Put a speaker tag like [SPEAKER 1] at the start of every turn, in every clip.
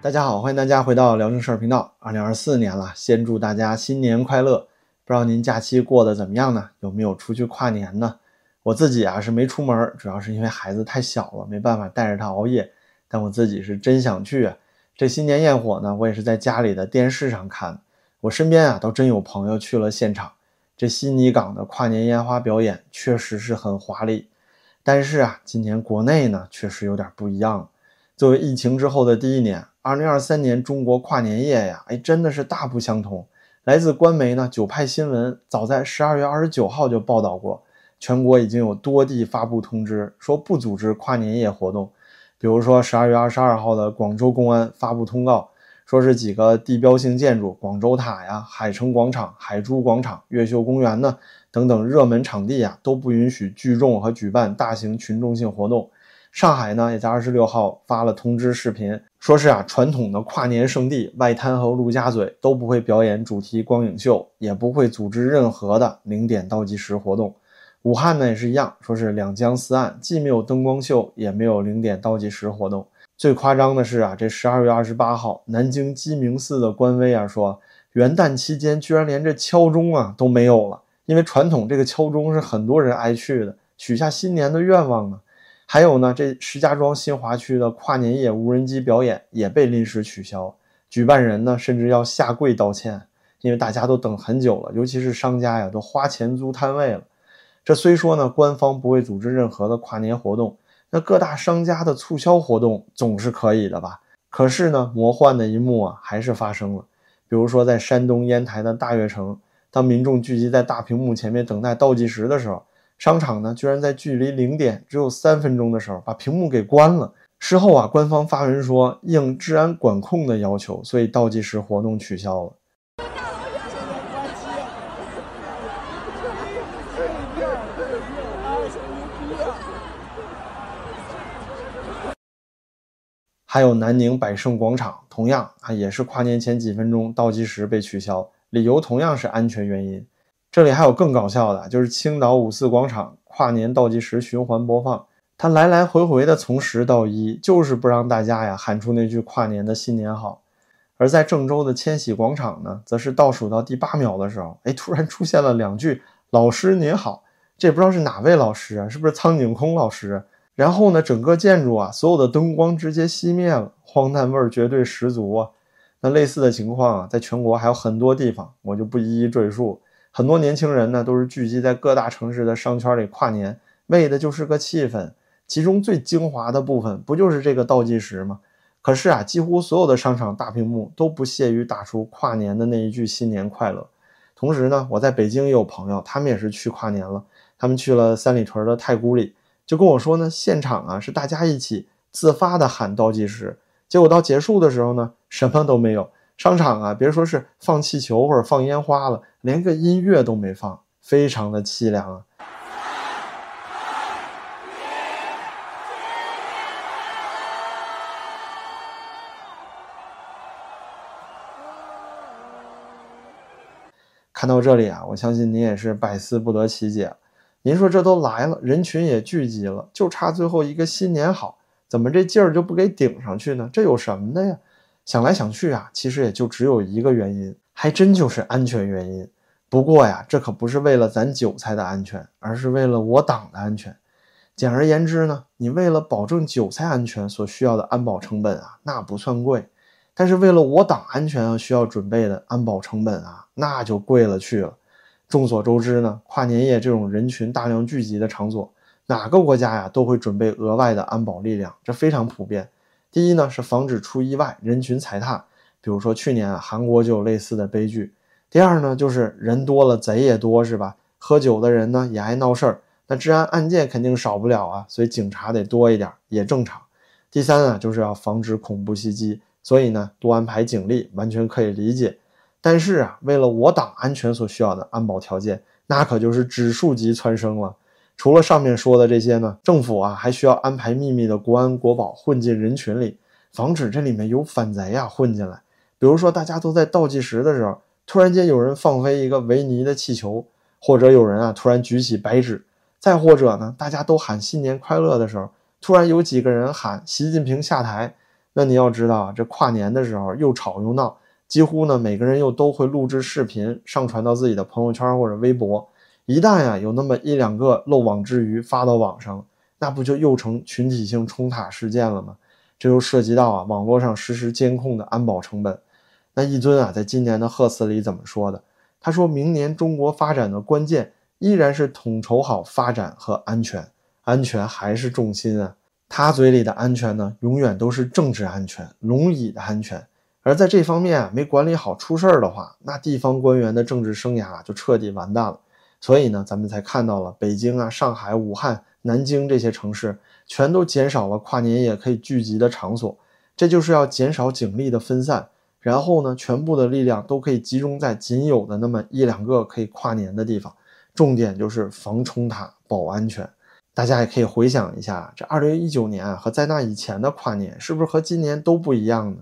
[SPEAKER 1] 大家好，欢迎大家回到聊正事儿频道。二零二四年了，先祝大家新年快乐！不知道您假期过得怎么样呢？有没有出去跨年呢？我自己啊是没出门，主要是因为孩子太小了，没办法带着他熬夜。但我自己是真想去啊！这新年焰火呢，我也是在家里的电视上看。我身边啊，倒真有朋友去了现场。这悉尼港的跨年烟花表演确实是很华丽，但是啊，今年国内呢确实有点不一样。作为疫情之后的第一年。二零二三年中国跨年夜呀，哎，真的是大不相同。来自官媒呢九派新闻，早在十二月二十九号就报道过，全国已经有多地发布通知，说不组织跨年夜活动。比如说十二月二十二号的广州公安发布通告，说是几个地标性建筑，广州塔呀、海城广场、海珠广场、越秀公园呢等等热门场地啊，都不允许聚众和举办大型群众性活动。上海呢，也在二十六号发了通知视频，说是啊，传统的跨年圣地外滩和陆家嘴都不会表演主题光影秀，也不会组织任何的零点倒计时活动。武汉呢也是一样，说是两江四岸既没有灯光秀，也没有零点倒计时活动。最夸张的是啊，这十二月二十八号，南京鸡鸣寺的官微啊说，元旦期间居然连这敲钟啊都没有了，因为传统这个敲钟是很多人爱去的，许下新年的愿望呢。还有呢，这石家庄新华区的跨年夜无人机表演也被临时取消，举办人呢甚至要下跪道歉，因为大家都等很久了，尤其是商家呀都花钱租摊位了。这虽说呢，官方不会组织任何的跨年活动，那各大商家的促销活动总是可以的吧？可是呢，魔幻的一幕啊还是发生了，比如说在山东烟台的大悦城，当民众聚集在大屏幕前面等待倒计时的时候。商场呢，居然在距离零点只有三分钟的时候把屏幕给关了。事后啊，官方发文说，应治安管控的要求，所以倒计时活动取消了。还有南宁百盛广场，同样啊，也是跨年前几分钟倒计时被取消，理由同样是安全原因。这里还有更搞笑的，就是青岛五四广场跨年倒计时循环播放，它来来回回的从十到一，就是不让大家呀喊出那句跨年的新年好。而在郑州的千禧广场呢，则是倒数到第八秒的时候，哎，突然出现了两句“老师您好”，这不知道是哪位老师啊？是不是苍井空老师？然后呢，整个建筑啊，所有的灯光直接熄灭了，荒诞味儿绝对十足啊！那类似的情况啊，在全国还有很多地方，我就不一一赘述。很多年轻人呢，都是聚集在各大城市的商圈里跨年，为的就是个气氛。其中最精华的部分，不就是这个倒计时吗？可是啊，几乎所有的商场大屏幕都不屑于打出跨年的那一句“新年快乐”。同时呢，我在北京也有朋友，他们也是去跨年了。他们去了三里屯的太古里，就跟我说呢，现场啊是大家一起自发的喊倒计时，结果到结束的时候呢，什么都没有。商场啊，别说是放气球或者放烟花了，连个音乐都没放，非常的凄凉啊。看到这里啊，我相信您也是百思不得其解。您说这都来了，人群也聚集了，就差最后一个新年好，怎么这劲儿就不给顶上去呢？这有什么的呀？想来想去啊，其实也就只有一个原因，还真就是安全原因。不过呀，这可不是为了咱韭菜的安全，而是为了我党的安全。简而言之呢，你为了保证韭菜安全所需要的安保成本啊，那不算贵；但是为了我党安全啊需要准备的安保成本啊，那就贵了去了。众所周知呢，跨年夜这种人群大量聚集的场所，哪个国家呀都会准备额外的安保力量，这非常普遍。第一呢是防止出意外，人群踩踏，比如说去年啊韩国就有类似的悲剧。第二呢就是人多了贼也多是吧？喝酒的人呢也爱闹事儿，那治安案件肯定少不了啊，所以警察得多一点也正常。第三啊就是要防止恐怖袭击，所以呢多安排警力完全可以理解。但是啊为了我党安全所需要的安保条件，那可就是指数级蹿升了。除了上面说的这些呢，政府啊还需要安排秘密的国安国宝混进人群里，防止这里面有反贼啊混进来。比如说大家都在倒计时的时候，突然间有人放飞一个维尼的气球，或者有人啊突然举起白纸，再或者呢大家都喊新年快乐的时候，突然有几个人喊习近平下台，那你要知道啊，这跨年的时候又吵又闹，几乎呢每个人又都会录制视频上传到自己的朋友圈或者微博。一旦呀有那么一两个漏网之鱼发到网上，那不就又成群体性冲塔事件了吗？这又涉及到啊网络上实时监控的安保成本。那一尊啊在今年的贺词里怎么说的？他说明年中国发展的关键依然是统筹好发展和安全，安全还是重心啊。他嘴里的安全呢，永远都是政治安全、龙椅的安全。而在这方面啊没管理好出事儿的话，那地方官员的政治生涯就彻底完蛋了。所以呢，咱们才看到了北京啊、上海、武汉、南京这些城市全都减少了跨年夜可以聚集的场所，这就是要减少警力的分散，然后呢，全部的力量都可以集中在仅有的那么一两个可以跨年的地方，重点就是防冲塔、保安全。大家也可以回想一下，这二零一九年啊和在那以前的跨年是不是和今年都不一样呢？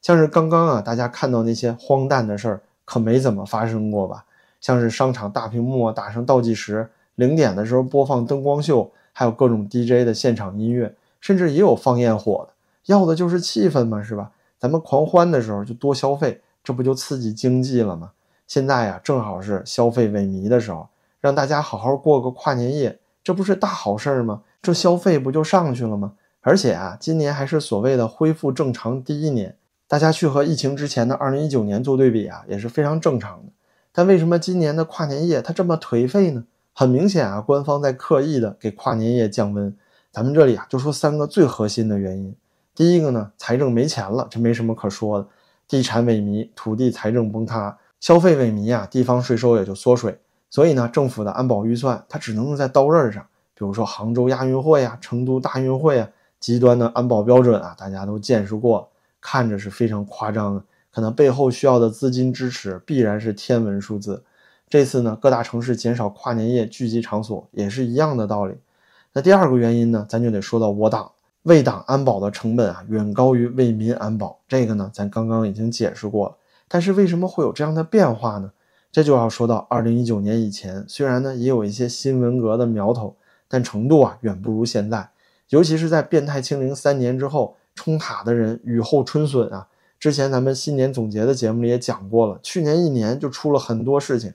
[SPEAKER 1] 像是刚刚啊，大家看到那些荒诞的事儿，可没怎么发生过吧？像是商场大屏幕啊打上倒计时，零点的时候播放灯光秀，还有各种 DJ 的现场音乐，甚至也有放焰火的，要的就是气氛嘛，是吧？咱们狂欢的时候就多消费，这不就刺激经济了吗？现在呀，正好是消费萎靡的时候，让大家好好过个跨年夜，这不是大好事儿吗？这消费不就上去了吗？而且啊，今年还是所谓的恢复正常第一年，大家去和疫情之前的二零一九年做对比啊，也是非常正常的。但为什么今年的跨年夜它这么颓废呢？很明显啊，官方在刻意的给跨年夜降温。咱们这里啊就说三个最核心的原因。第一个呢，财政没钱了，这没什么可说的。地产萎靡，土地财政崩塌，消费萎靡啊，地方税收也就缩水。所以呢，政府的安保预算它只能用在刀刃上，比如说杭州亚运会啊，成都大运会啊，极端的安保标准啊，大家都见识过，看着是非常夸张的。可能背后需要的资金支持必然是天文数字。这次呢，各大城市减少跨年夜聚集场所也是一样的道理。那第二个原因呢，咱就得说到我党为党安保的成本啊，远高于为民安保。这个呢，咱刚刚已经解释过了。但是为什么会有这样的变化呢？这就要说到二零一九年以前，虽然呢也有一些新文革的苗头，但程度啊远不如现在。尤其是在变态清零三年之后，冲塔的人雨后春笋啊。之前咱们新年总结的节目里也讲过了，去年一年就出了很多事情。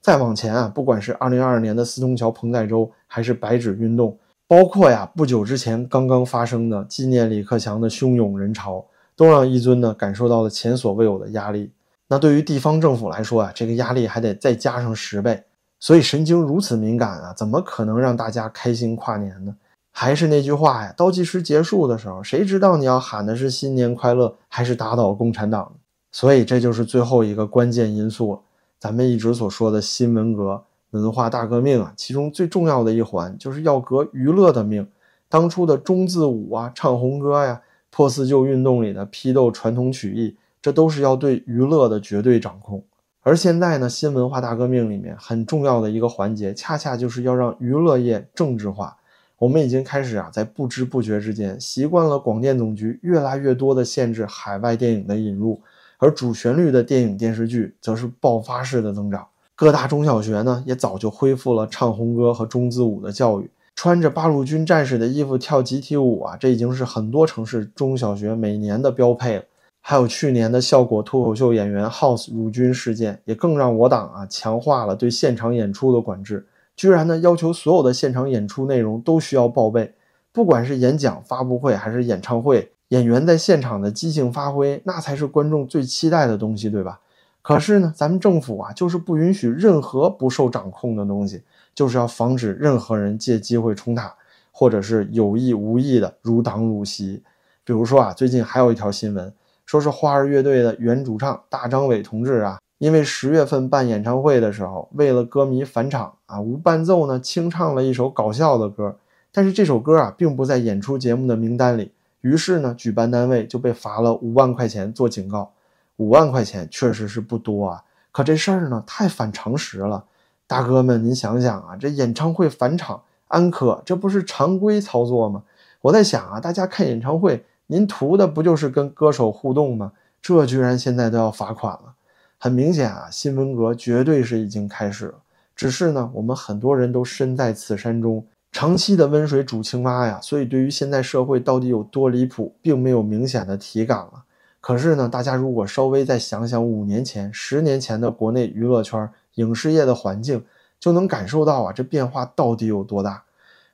[SPEAKER 1] 再往前啊，不管是二零二二年的四通桥彭代洲，还是白纸运动，包括呀不久之前刚刚发生的纪念李克强的汹涌人潮，都让一尊呢感受到了前所未有的压力。那对于地方政府来说啊，这个压力还得再加上十倍。所以神经如此敏感啊，怎么可能让大家开心跨年呢？还是那句话呀，倒计时结束的时候，谁知道你要喊的是新年快乐，还是打倒共产党？所以这就是最后一个关键因素，咱们一直所说的新文革、文化大革命啊，其中最重要的一环就是要革娱乐的命。当初的中字舞啊、唱红歌呀、破四旧运动里的批斗传统曲艺，这都是要对娱乐的绝对掌控。而现在呢，新文化大革命里面很重要的一个环节，恰恰就是要让娱乐业政治化。我们已经开始啊，在不知不觉之间习惯了广电总局越来越多的限制海外电影的引入，而主旋律的电影电视剧则是爆发式的增长。各大中小学呢，也早就恢复了唱红歌和中字舞的教育，穿着八路军战士的衣服跳集体舞啊，这已经是很多城市中小学每年的标配了。还有去年的效果脱口秀演员 House 辱军事件，也更让我党啊强化了对现场演出的管制。居然呢，要求所有的现场演出内容都需要报备，不管是演讲、发布会还是演唱会，演员在现场的即兴发挥，那才是观众最期待的东西，对吧？可是呢，咱们政府啊，就是不允许任何不受掌控的东西，就是要防止任何人借机会冲塔，或者是有意无意的辱党辱袭。比如说啊，最近还有一条新闻，说是花儿乐队的原主唱大张伟同志啊。因为十月份办演唱会的时候，为了歌迷返场啊，无伴奏呢清唱了一首搞笑的歌，但是这首歌啊并不在演出节目的名单里，于是呢举办单位就被罚了五万块钱做警告。五万块钱确实是不多啊，可这事儿呢太反常识了。大哥们，您想想啊，这演唱会返场安可，这不是常规操作吗？我在想啊，大家看演唱会，您图的不就是跟歌手互动吗？这居然现在都要罚款了。很明显啊，新文革绝对是已经开始了。只是呢，我们很多人都身在此山中，长期的温水煮青蛙呀，所以对于现在社会到底有多离谱，并没有明显的体感了。可是呢，大家如果稍微再想想五年前、十年前的国内娱乐圈、影视业的环境，就能感受到啊，这变化到底有多大。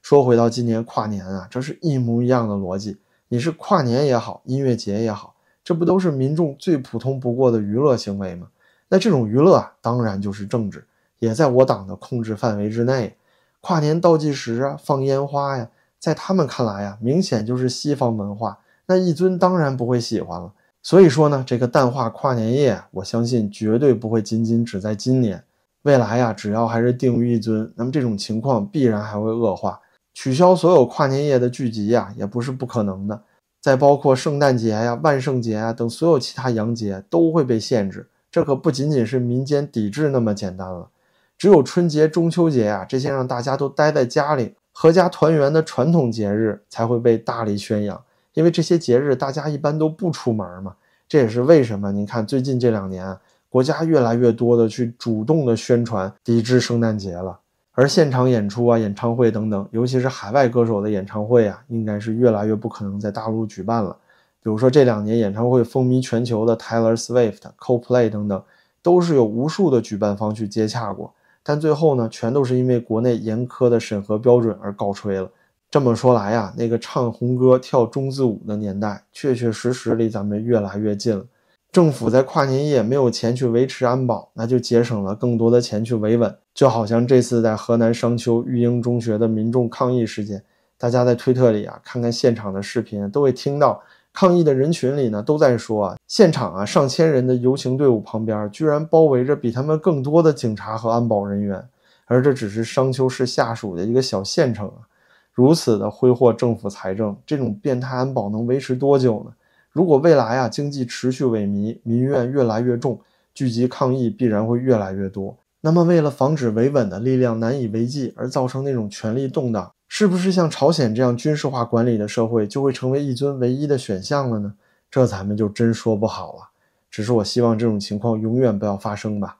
[SPEAKER 1] 说回到今年跨年啊，这是一模一样的逻辑。你是跨年也好，音乐节也好，这不都是民众最普通不过的娱乐行为吗？那这种娱乐啊，当然就是政治，也在我党的控制范围之内。跨年倒计时啊，放烟花呀，在他们看来啊，明显就是西方文化。那一尊当然不会喜欢了。所以说呢，这个淡化跨年夜，我相信绝对不会仅仅只在今年，未来呀，只要还是定于一尊，那么这种情况必然还会恶化。取消所有跨年夜的聚集呀，也不是不可能的。再包括圣诞节呀、万圣节啊等所有其他洋节都会被限制。这可不仅仅是民间抵制那么简单了。只有春节、中秋节呀这些让大家都待在家里、阖家团圆的传统节日才会被大力宣扬。因为这些节日大家一般都不出门嘛，这也是为什么您看最近这两年国家越来越多的去主动的宣传抵制圣诞节了，而现场演出啊、演唱会等等，尤其是海外歌手的演唱会啊，应该是越来越不可能在大陆举办了。比如说这两年演唱会风靡全球的 Taylor Swift、Coldplay 等等，都是有无数的举办方去接洽过，但最后呢，全都是因为国内严苛的审核标准而告吹了。这么说来呀，那个唱红歌、跳中字舞的年代，确确实实离咱们越来越近了。政府在跨年夜没有钱去维持安保，那就节省了更多的钱去维稳。就好像这次在河南商丘育英中学的民众抗议事件，大家在推特里啊看看现场的视频，都会听到抗议的人群里呢都在说啊，现场啊上千人的游行队伍旁边，居然包围着比他们更多的警察和安保人员，而这只是商丘市下属的一个小县城啊。如此的挥霍政府财政，这种变态安保能维持多久呢？如果未来啊经济持续萎靡，民怨越来越重，聚集抗议必然会越来越多。那么，为了防止维稳的力量难以为继而造成那种权力动荡，是不是像朝鲜这样军事化管理的社会就会成为一尊唯一的选项了呢？这咱们就真说不好了。只是我希望这种情况永远不要发生吧。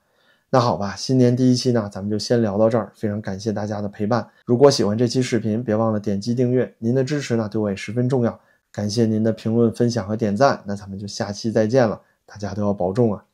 [SPEAKER 1] 那好吧，新年第一期呢，咱们就先聊到这儿。非常感谢大家的陪伴。如果喜欢这期视频，别忘了点击订阅。您的支持呢，对我也十分重要。感谢您的评论、分享和点赞。那咱们就下期再见了，大家都要保重啊。